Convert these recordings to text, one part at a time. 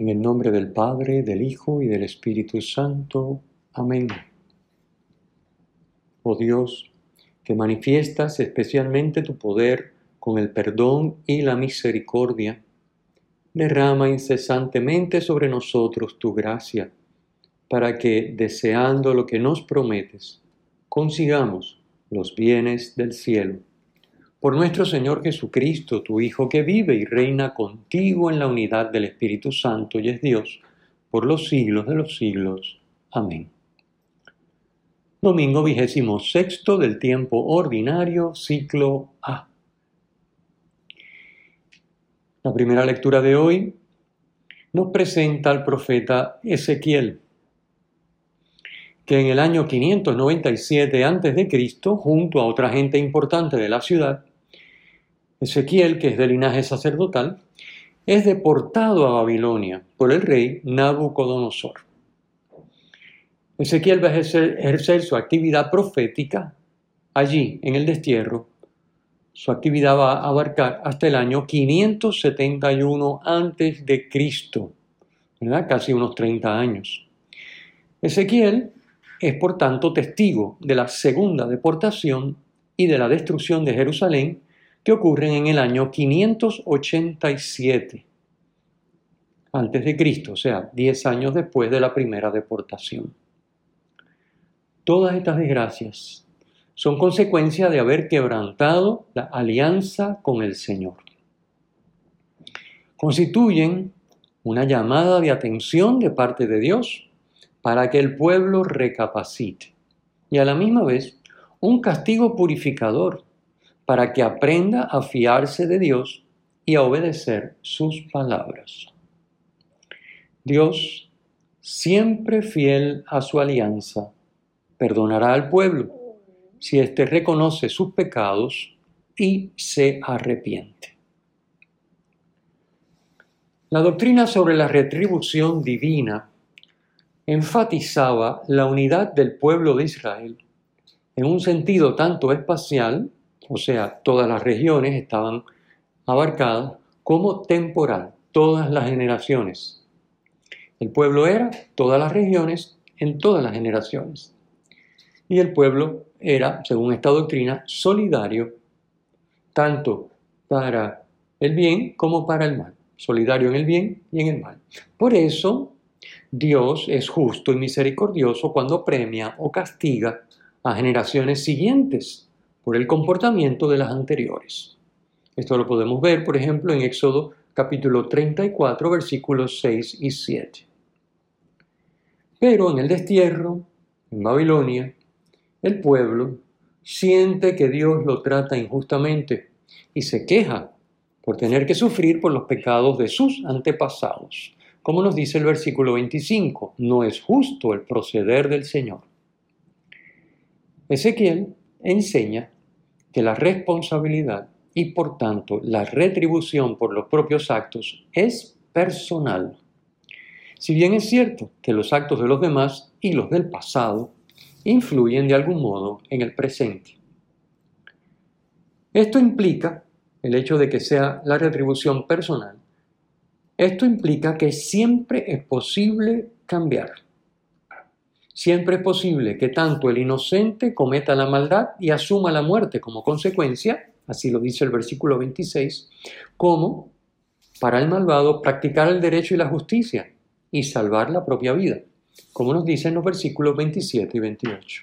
En el nombre del Padre, del Hijo y del Espíritu Santo. Amén. Oh Dios, que manifiestas especialmente tu poder con el perdón y la misericordia, derrama incesantemente sobre nosotros tu gracia, para que, deseando lo que nos prometes, consigamos los bienes del cielo por nuestro Señor Jesucristo, tu Hijo, que vive y reina contigo en la unidad del Espíritu Santo y es Dios, por los siglos de los siglos. Amén. Domingo vigésimo sexto del tiempo ordinario, ciclo A. La primera lectura de hoy nos presenta al profeta Ezequiel, que en el año 597 a.C., junto a otra gente importante de la ciudad, Ezequiel, que es de linaje sacerdotal, es deportado a Babilonia por el rey Nabucodonosor. Ezequiel va a ejercer, su actividad profética allí, en el destierro. Su actividad va a abarcar hasta el año 571 antes de Cristo, ¿verdad? casi unos 30 años. Ezequiel es por tanto testigo de la segunda deportación y de la destrucción de Jerusalén que ocurren en el año 587 antes de Cristo, o sea, 10 años después de la primera deportación. Todas estas desgracias son consecuencia de haber quebrantado la alianza con el Señor. Constituyen una llamada de atención de parte de Dios para que el pueblo recapacite y a la misma vez un castigo purificador para que aprenda a fiarse de Dios y a obedecer sus palabras. Dios, siempre fiel a su alianza, perdonará al pueblo si éste reconoce sus pecados y se arrepiente. La doctrina sobre la retribución divina enfatizaba la unidad del pueblo de Israel en un sentido tanto espacial o sea, todas las regiones estaban abarcadas como temporal, todas las generaciones. El pueblo era todas las regiones en todas las generaciones. Y el pueblo era, según esta doctrina, solidario, tanto para el bien como para el mal, solidario en el bien y en el mal. Por eso, Dios es justo y misericordioso cuando premia o castiga a generaciones siguientes por el comportamiento de las anteriores. Esto lo podemos ver, por ejemplo, en Éxodo capítulo 34, versículos 6 y 7. Pero en el destierro, en Babilonia, el pueblo siente que Dios lo trata injustamente y se queja por tener que sufrir por los pecados de sus antepasados. Como nos dice el versículo 25, no es justo el proceder del Señor. Ezequiel enseña que la responsabilidad y por tanto la retribución por los propios actos es personal. Si bien es cierto que los actos de los demás y los del pasado influyen de algún modo en el presente. Esto implica, el hecho de que sea la retribución personal, esto implica que siempre es posible cambiar. Siempre es posible que tanto el inocente cometa la maldad y asuma la muerte como consecuencia, así lo dice el versículo 26, como para el malvado practicar el derecho y la justicia y salvar la propia vida, como nos dicen los versículos 27 y 28.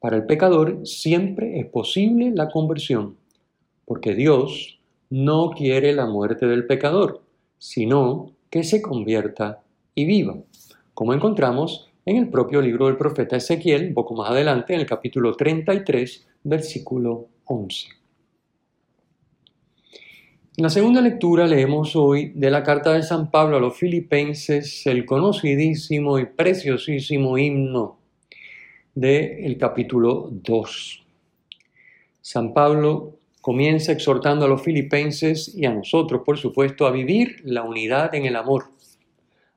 Para el pecador siempre es posible la conversión, porque Dios no quiere la muerte del pecador, sino que se convierta y viva, como encontramos en el propio libro del profeta Ezequiel, poco más adelante, en el capítulo 33, versículo 11. En la segunda lectura leemos hoy de la carta de San Pablo a los filipenses el conocidísimo y preciosísimo himno del capítulo 2. San Pablo comienza exhortando a los filipenses y a nosotros, por supuesto, a vivir la unidad en el amor,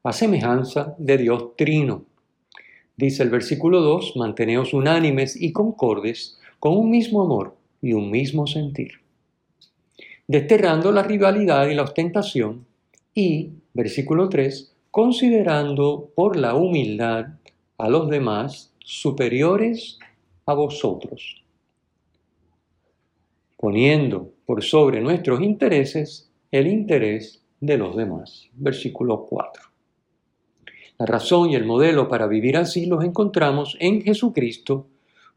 a semejanza de Dios Trino. Dice el versículo 2, manteneos unánimes y concordes con un mismo amor y un mismo sentir desterrando la rivalidad y la ostentación, y, versículo 3, considerando por la humildad a los demás superiores a vosotros, poniendo por sobre nuestros intereses el interés de los demás. Versículo 4. La razón y el modelo para vivir así los encontramos en Jesucristo,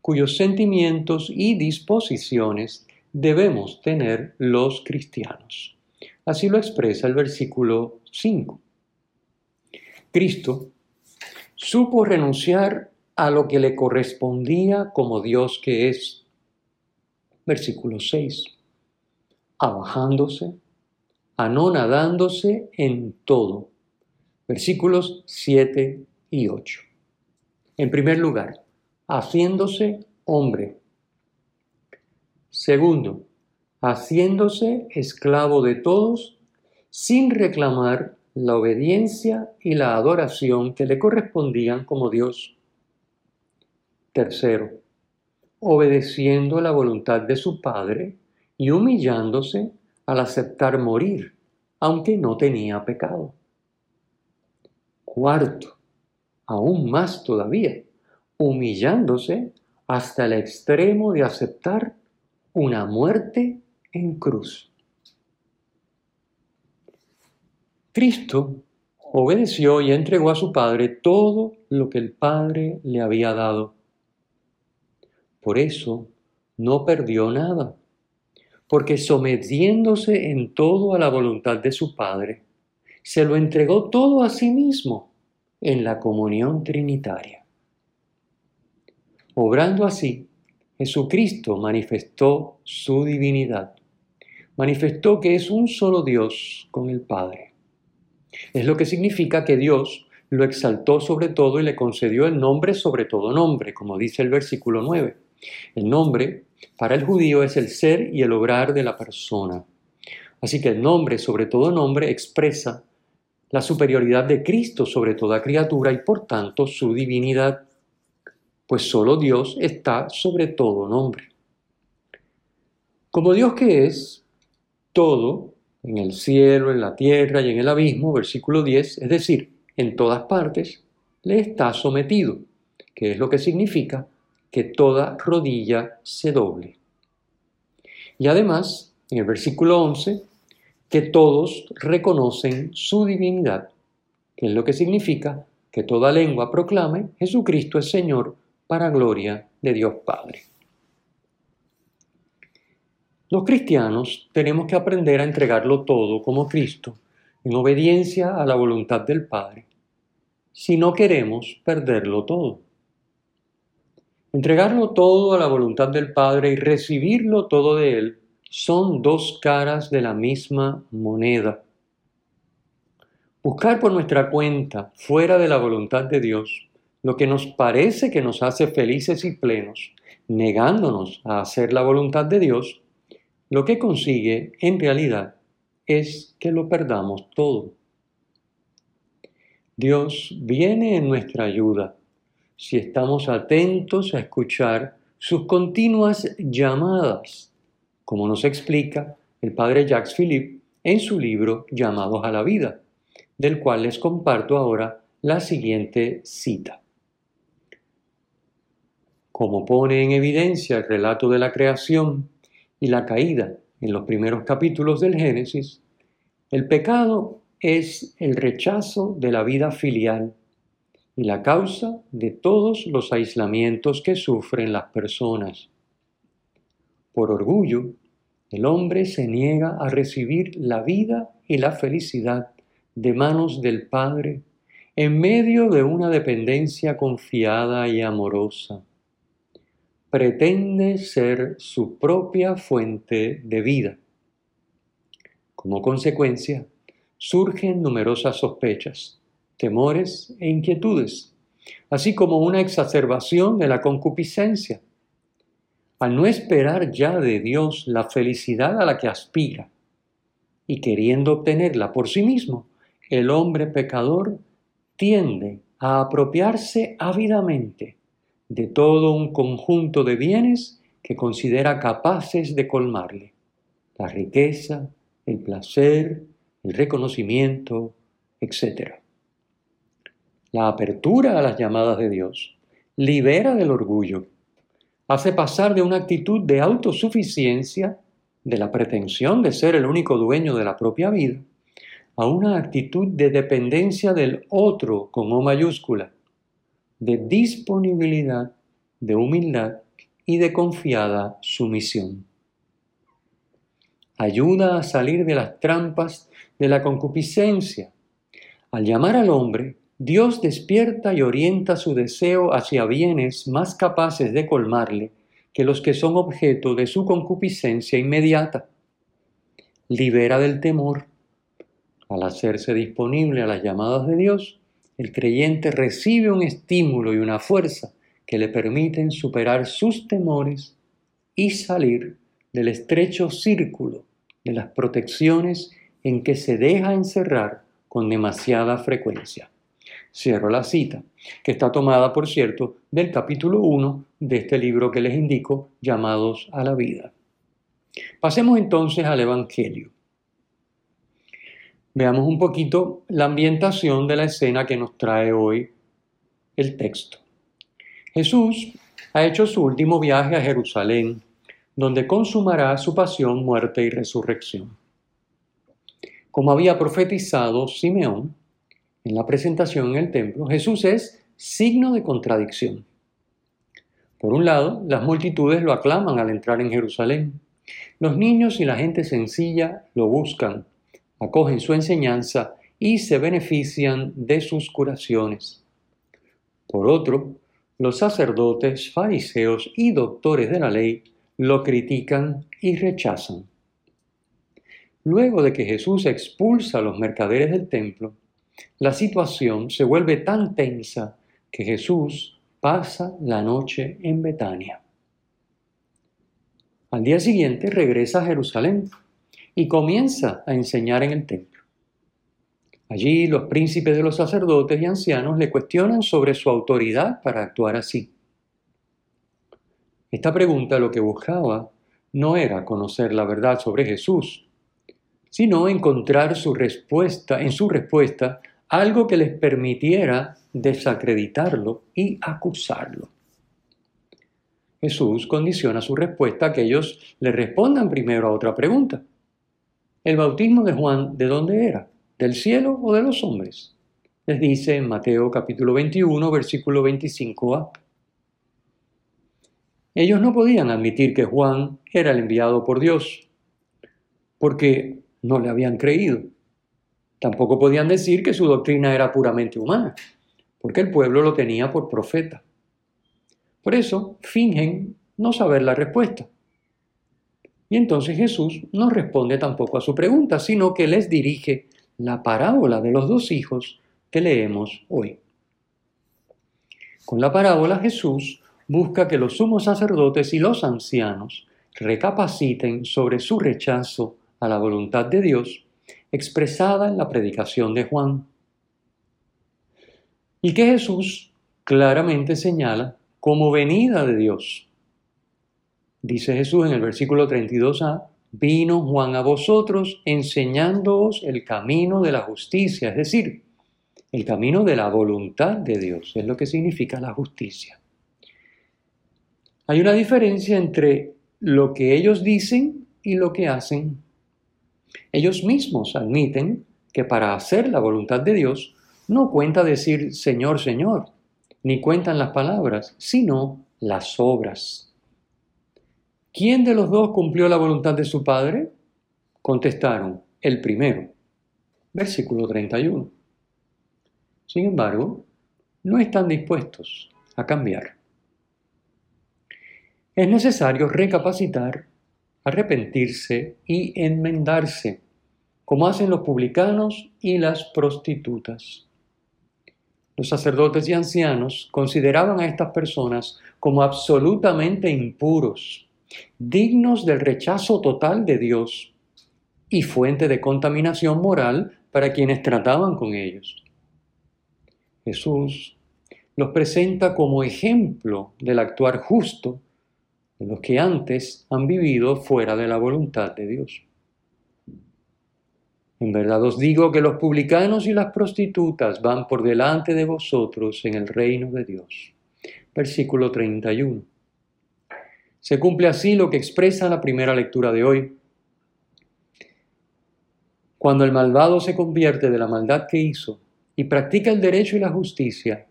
cuyos sentimientos y disposiciones debemos tener los cristianos. Así lo expresa el versículo 5. Cristo supo renunciar a lo que le correspondía como Dios que es. Versículo 6. Abajándose, anonadándose en todo. Versículos 7 y 8. En primer lugar, haciéndose hombre Segundo, haciéndose esclavo de todos sin reclamar la obediencia y la adoración que le correspondían como Dios. Tercero, obedeciendo la voluntad de su Padre y humillándose al aceptar morir, aunque no tenía pecado. Cuarto, aún más todavía, humillándose hasta el extremo de aceptar una muerte en cruz. Cristo obedeció y entregó a su Padre todo lo que el Padre le había dado. Por eso no perdió nada, porque sometiéndose en todo a la voluntad de su Padre, se lo entregó todo a sí mismo en la comunión trinitaria. Obrando así, Jesucristo manifestó su divinidad. Manifestó que es un solo Dios con el Padre. Es lo que significa que Dios lo exaltó sobre todo y le concedió el nombre sobre todo nombre, como dice el versículo 9. El nombre para el judío es el ser y el obrar de la persona. Así que el nombre sobre todo nombre expresa la superioridad de Cristo sobre toda criatura y por tanto su divinidad pues solo Dios está sobre todo nombre. Como Dios que es, todo, en el cielo, en la tierra y en el abismo, versículo 10, es decir, en todas partes, le está sometido, que es lo que significa que toda rodilla se doble. Y además, en el versículo 11, que todos reconocen su divinidad, que es lo que significa que toda lengua proclame Jesucristo es Señor para gloria de Dios Padre. Los cristianos tenemos que aprender a entregarlo todo como Cristo, en obediencia a la voluntad del Padre, si no queremos perderlo todo. Entregarlo todo a la voluntad del Padre y recibirlo todo de Él son dos caras de la misma moneda. Buscar por nuestra cuenta, fuera de la voluntad de Dios, lo que nos parece que nos hace felices y plenos, negándonos a hacer la voluntad de Dios, lo que consigue en realidad es que lo perdamos todo. Dios viene en nuestra ayuda si estamos atentos a escuchar sus continuas llamadas, como nos explica el padre Jacques Philippe en su libro Llamados a la vida, del cual les comparto ahora la siguiente cita. Como pone en evidencia el relato de la creación y la caída en los primeros capítulos del Génesis, el pecado es el rechazo de la vida filial y la causa de todos los aislamientos que sufren las personas. Por orgullo, el hombre se niega a recibir la vida y la felicidad de manos del Padre en medio de una dependencia confiada y amorosa pretende ser su propia fuente de vida. Como consecuencia, surgen numerosas sospechas, temores e inquietudes, así como una exacerbación de la concupiscencia. Al no esperar ya de Dios la felicidad a la que aspira y queriendo obtenerla por sí mismo, el hombre pecador tiende a apropiarse ávidamente de todo un conjunto de bienes que considera capaces de colmarle. La riqueza, el placer, el reconocimiento, etc. La apertura a las llamadas de Dios libera del orgullo, hace pasar de una actitud de autosuficiencia, de la pretensión de ser el único dueño de la propia vida, a una actitud de dependencia del otro con O mayúscula, de disponibilidad, de humildad y de confiada sumisión. Ayuda a salir de las trampas de la concupiscencia. Al llamar al hombre, Dios despierta y orienta su deseo hacia bienes más capaces de colmarle que los que son objeto de su concupiscencia inmediata. Libera del temor. Al hacerse disponible a las llamadas de Dios, el creyente recibe un estímulo y una fuerza que le permiten superar sus temores y salir del estrecho círculo de las protecciones en que se deja encerrar con demasiada frecuencia. Cierro la cita, que está tomada, por cierto, del capítulo 1 de este libro que les indico, llamados a la vida. Pasemos entonces al Evangelio. Veamos un poquito la ambientación de la escena que nos trae hoy el texto. Jesús ha hecho su último viaje a Jerusalén, donde consumará su pasión, muerte y resurrección. Como había profetizado Simeón en la presentación en el templo, Jesús es signo de contradicción. Por un lado, las multitudes lo aclaman al entrar en Jerusalén. Los niños y la gente sencilla lo buscan, acogen su enseñanza y se benefician de sus curaciones. Por otro, los sacerdotes, fariseos y doctores de la ley lo critican y rechazan. Luego de que Jesús expulsa a los mercaderes del templo, la situación se vuelve tan tensa que Jesús pasa la noche en Betania. Al día siguiente regresa a Jerusalén y comienza a enseñar en el templo. Allí los príncipes de los sacerdotes y ancianos le cuestionan sobre su autoridad para actuar así. Esta pregunta lo que buscaba no era conocer la verdad sobre Jesús, sino encontrar su respuesta, en su respuesta algo que les permitiera desacreditarlo y acusarlo. Jesús condiciona su respuesta a que ellos le respondan primero a otra pregunta. ¿El bautismo de Juan de dónde era? ¿Del cielo o de los hombres? Les dice en Mateo capítulo 21, versículo 25a. Ellos no podían admitir que Juan era el enviado por Dios, porque no le habían creído. Tampoco podían decir que su doctrina era puramente humana, porque el pueblo lo tenía por profeta. Por eso fingen no saber la respuesta. Y entonces Jesús no responde tampoco a su pregunta, sino que les dirige la parábola de los dos hijos que leemos hoy. Con la parábola Jesús busca que los sumos sacerdotes y los ancianos recapaciten sobre su rechazo a la voluntad de Dios expresada en la predicación de Juan. Y que Jesús claramente señala como venida de Dios. Dice Jesús en el versículo 32a, vino Juan a vosotros enseñándoos el camino de la justicia, es decir, el camino de la voluntad de Dios, es lo que significa la justicia. Hay una diferencia entre lo que ellos dicen y lo que hacen. Ellos mismos admiten que para hacer la voluntad de Dios no cuenta decir Señor, Señor, ni cuentan las palabras, sino las obras. ¿Quién de los dos cumplió la voluntad de su Padre? Contestaron, el primero. Versículo 31. Sin embargo, no están dispuestos a cambiar. Es necesario recapacitar arrepentirse y enmendarse. como hacen los publicanos y las prostitutas. Los sacerdotes y ancianos consideraban a estas personas como absolutamente impuros, dignos del rechazo total de Dios y fuente de contaminación moral para quienes trataban con ellos. Jesús los presenta como ejemplo del actuar justo de los que antes han vivido fuera de la voluntad de Dios. En verdad os digo que los publicanos y las prostitutas van por delante de vosotros en el reino de Dios. Versículo 31. Se cumple así lo que expresa la primera lectura de hoy. Cuando el malvado se convierte de la maldad que hizo y practica el derecho y la justicia,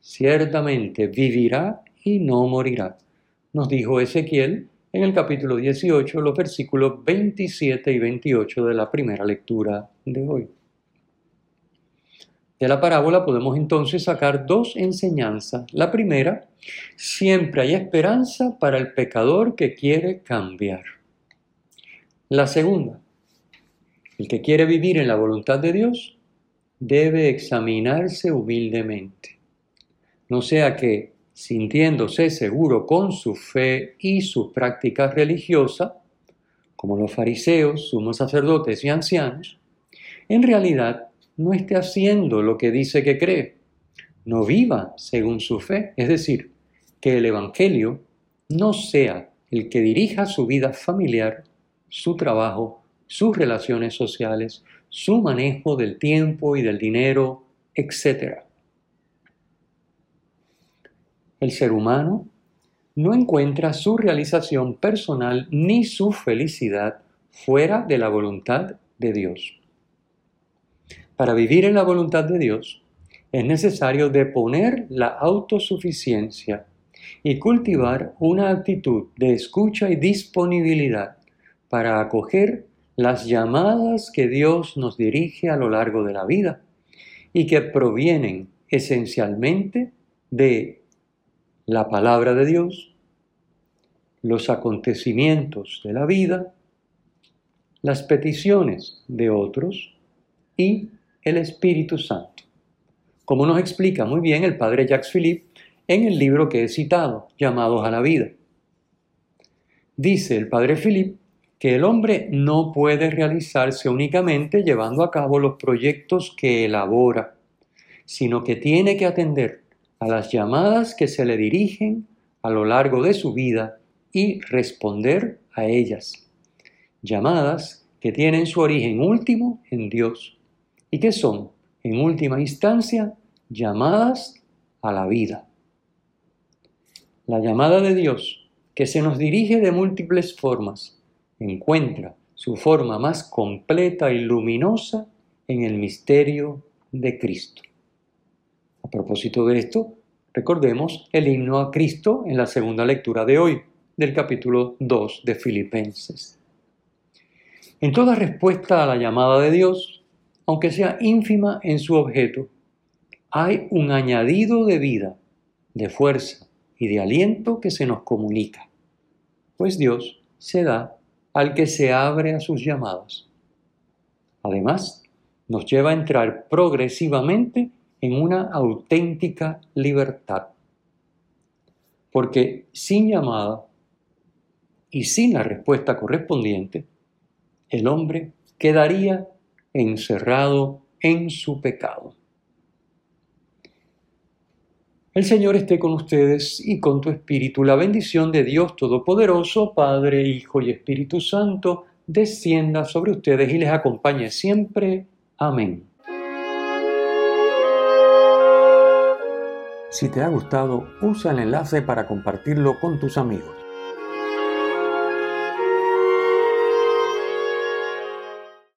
ciertamente vivirá y no morirá, nos dijo Ezequiel en el capítulo 18, los versículos 27 y 28 de la primera lectura de hoy. De la parábola podemos entonces sacar dos enseñanzas. La primera, siempre hay esperanza para el pecador que quiere cambiar. La segunda, el que quiere vivir en la voluntad de Dios debe examinarse humildemente. No sea que sintiéndose seguro con su fe y su práctica religiosa, como los fariseos, sumos sacerdotes y ancianos, en realidad no esté haciendo lo que dice que cree, no viva según su fe, es decir, que el Evangelio no sea el que dirija su vida familiar, su trabajo, sus relaciones sociales, su manejo del tiempo y del dinero, etc el ser humano no encuentra su realización personal ni su felicidad fuera de la voluntad de Dios. Para vivir en la voluntad de Dios es necesario deponer la autosuficiencia y cultivar una actitud de escucha y disponibilidad para acoger las llamadas que Dios nos dirige a lo largo de la vida y que provienen esencialmente de la palabra de Dios, los acontecimientos de la vida, las peticiones de otros y el Espíritu Santo, como nos explica muy bien el padre Jacques Philippe en el libro que he citado, Llamados a la Vida. Dice el padre Philippe que el hombre no puede realizarse únicamente llevando a cabo los proyectos que elabora, sino que tiene que atender a las llamadas que se le dirigen a lo largo de su vida y responder a ellas. Llamadas que tienen su origen último en Dios y que son, en última instancia, llamadas a la vida. La llamada de Dios, que se nos dirige de múltiples formas, encuentra su forma más completa y luminosa en el misterio de Cristo. A propósito de esto, recordemos el himno a Cristo en la segunda lectura de hoy, del capítulo 2 de Filipenses. En toda respuesta a la llamada de Dios, aunque sea ínfima en su objeto, hay un añadido de vida, de fuerza y de aliento que se nos comunica, pues Dios se da al que se abre a sus llamadas. Además, nos lleva a entrar progresivamente en una auténtica libertad. Porque sin llamada y sin la respuesta correspondiente, el hombre quedaría encerrado en su pecado. El Señor esté con ustedes y con tu espíritu. La bendición de Dios Todopoderoso, Padre, Hijo y Espíritu Santo, descienda sobre ustedes y les acompañe siempre. Amén. Si te ha gustado, usa el enlace para compartirlo con tus amigos.